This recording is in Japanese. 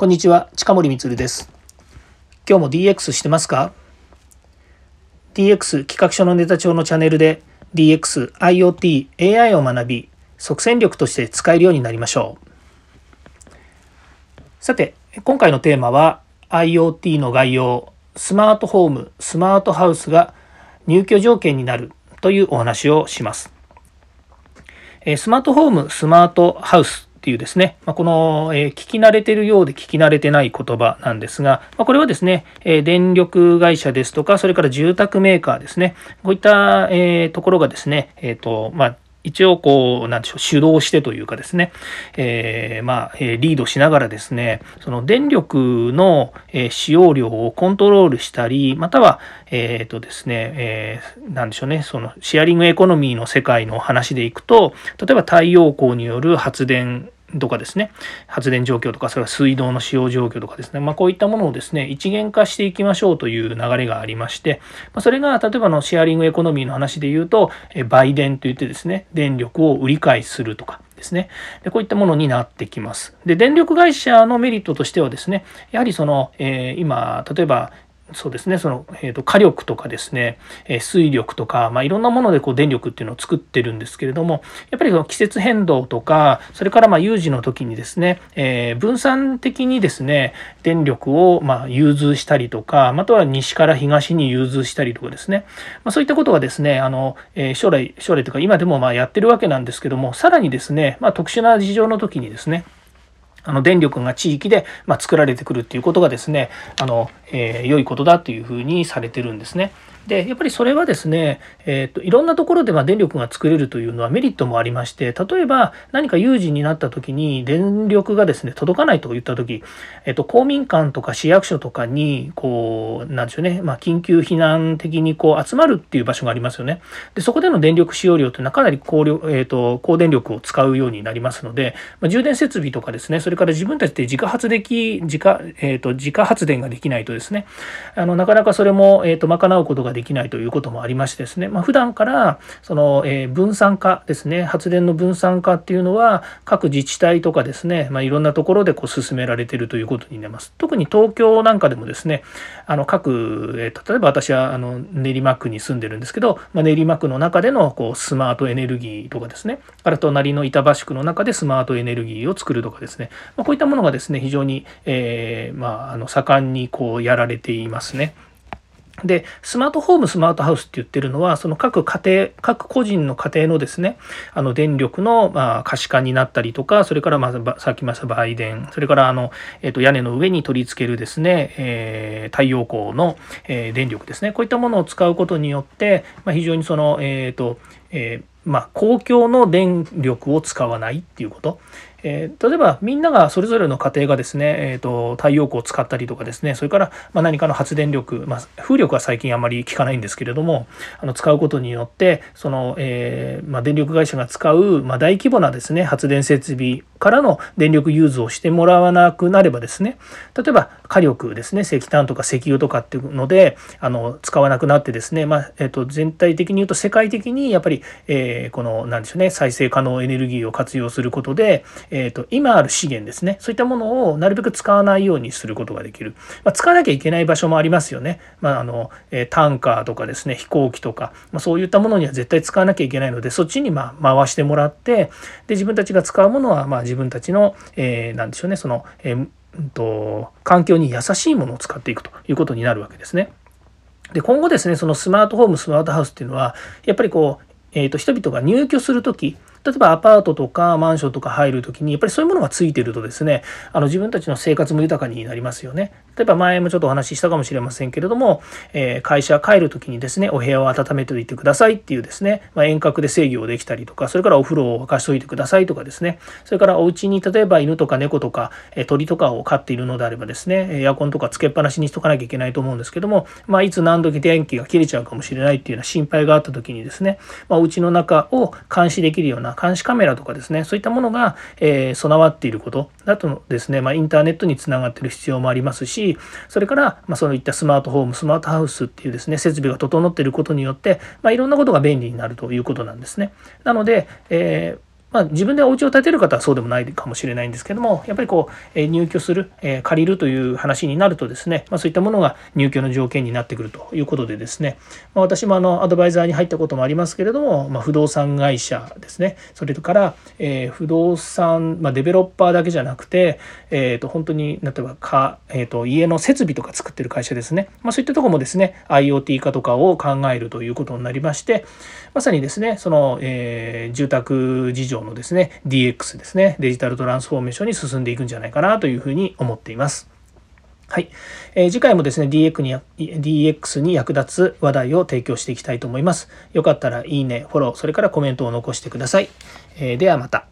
こんにちは、近森光です。今日も DX してますか ?DX 企画書のネタ帳のチャンネルで DX、IoT、AI を学び、即戦力として使えるようになりましょう。さて、今回のテーマは IoT の概要、スマートホーム、スマートハウスが入居条件になるというお話をします。スマートホーム、スマートハウスっていうですね、ま、この、え、聞き慣れてるようで聞き慣れてない言葉なんですが、ま、これはですね、え、電力会社ですとか、それから住宅メーカーですね、こういった、え、ところがですね、えっ、と、まあ、一応こう、なんでしょう、主導してというかですね、えー、まあ、リードしながらですね、その電力の使用量をコントロールしたり、または、えっ、ー、とですね、えー、なんでしょうね、そのシェアリングエコノミーの世界の話でいくと、例えば太陽光による発電とかですね、発電状況とか、それから水道の使用状況とかですね、まあ、こういったものをですね、一元化していきましょうという流れがありまして、ま、それが例えばのシェアリングエコノミーの話で言うと、売電といってですね、電力を売り買いするとか、ですね。でこういったものになってきます。で、電力会社のメリットとしてはですね、やはりその、えー、今、例えばそうですね、その、えーと、火力とかですね、えー、水力とか、まあ、いろんなものでこう電力っていうのを作ってるんですけれども、やっぱりその季節変動とか、それからまあ有事の時にですね、えー、分散的にですね、電力をまあ融通したりとか、または西から東に融通したりとかですね、まあ、そういったことがですね、あの、えー、将来、将来というか今でもまあやってるわけなんですけども、さらにですね、まあ、特殊な事情の時にですね、あの電力が地域で、ま作られてくるっていうことがですねあの、えー、良いことだというふうにされてるんですね。でやっぱりそれはですね、えーと、いろんなところでま電力が作れるというのはメリットもありまして例えば何か有事になった時に電力がですね届かないといった時、えーと、公民館とか市役所とかにこうなんでしょうね、まあ、緊急避難的にこう集まるっていう場所がありますよね。でそこでの電力使用量というのはかなり高、えーと、高電力を使うようになりますので、まあ、充電設備とかですねそれから自分たちで自家発でき自家,、えー、と自家発電ができないとですねあのなかなかそれも、えー、と賄うことがができないということもありましてですね、まあ、普段からその、え分散化ですね発電の分散化っていうのは各自治体とかですね、まあ、いろんなところでこう進められてるということになります。特に東京なんかでもですねあの各、え例えば私はあの練馬区に住んでるんですけど、まあ、練馬区の中でのこうスマートエネルギーとかですねあと隣の板橋区の中でスマートエネルギーを作るとかですね、ま、こういったものがですね非常に、えー、まあ、あの盛んにこうやられていますね。で、スマートホーム、スマートハウスって言ってるのは、その各家庭、各個人の家庭のですね、あの電力の、ま、可視化になったりとか、それから、まあ、さっき言いました売電、それから、あの、えっ、ー、と、屋根の上に取り付けるですね、えー、太陽光の、え、電力ですね、こういったものを使うことによって、まあ、非常にその、えっ、と、えまあ、公共の電力を使わないっていうこと、えー、例えばみんながそれぞれの家庭がですね、えーと、太陽光を使ったりとかですねそれから、ま何かの発電力、まあ、風力は最近あまり効かないんですけれどもあの使うことによってその、えー、まあ、電力会社が使う、ま大規模なですね発電設備からの電力融通をしてもらわなくなればですね例えば火力ですね石炭とか石油とかっていうのであの使わなくなってですね、まあ、えーと、全体的に言うと世界的にやっぱり、えー、この何でしょうね再生可能エネルギーを活用することでえーと、今ある資源ですね。そういったものをなるべく使わないようにすることができる、まあ、使わなきゃいけない場所もありますよね、まああのえー、タンカーとかですね飛行機とか、まあ、そういったものには絶対使わなきゃいけないのでそっちにま回してもらってで自分たちが使うものはま自分たちの、えー、でしょうね。その、えーと環境に優しいものを使っていくということになるわけですね。で今後ですねそのスマートホームスマートハウスっていうのはやっぱりこう、えーと人々が入居する時例えばアパートとかマンションとか入る時にやっぱりそういうものがついてるとですねあの自分たちの生活も豊かになりますよね。例えば前もちょっとお話ししたかもしれませんけれども、え、会社帰る時にですねお部屋を温めておいてくださいっていうですね、まあ、遠隔で制御をできたりとかそれからお風呂を沸かしておいてくださいとかですね。それからお家に例えば犬とか猫とか、え鳥とかを飼っているのであればですねエアコンとかつけっぱなしにしとかなきゃいけないと思うんですけども、まあ、いつ何時電気が切れちゃうかもしれないっていうような心配があった時にですね、まあ、お家の中を監視できるような監視カメラとかですねそういったものが、え、備わっていることだとですね、まあ、インターネットにつながってる必要もありますしそれからまあ、そういったスマートホームスマートハウスっていうですね設備が整っていることによって、まあ、いろんなことが便利になるということなんですね。なので、えーまあ、自分でお家を建てる方はそうでもないかもしれないんですけどもやっぱりこう、え入居する、え借りるという話になるとですね、まあ、そういったものが入居の条件になってくるということでですね、まあ、私もあのアドバイザーに入ったこともありますけれども、まあ、不動産会社ですねそれから、え不動産、まあ、デベロッパーだけじゃなくて、えー、と本当に例えばか、えー、と家の設備とか作ってる会社ですね、まあ、そういったとこもですね IoT 化とかを考えるということになりましてまさにですねその、えー、住宅事情のですね DX ですねデジタルトランスフォーメーションに進んでいくんじゃないかなというふうに思っています。はい、えー、次回もですね DX に DX に役立つ話題を提供していきたいと思います。よかったらいいね、フォロー、それからコメントを残してください。えー、ではまた。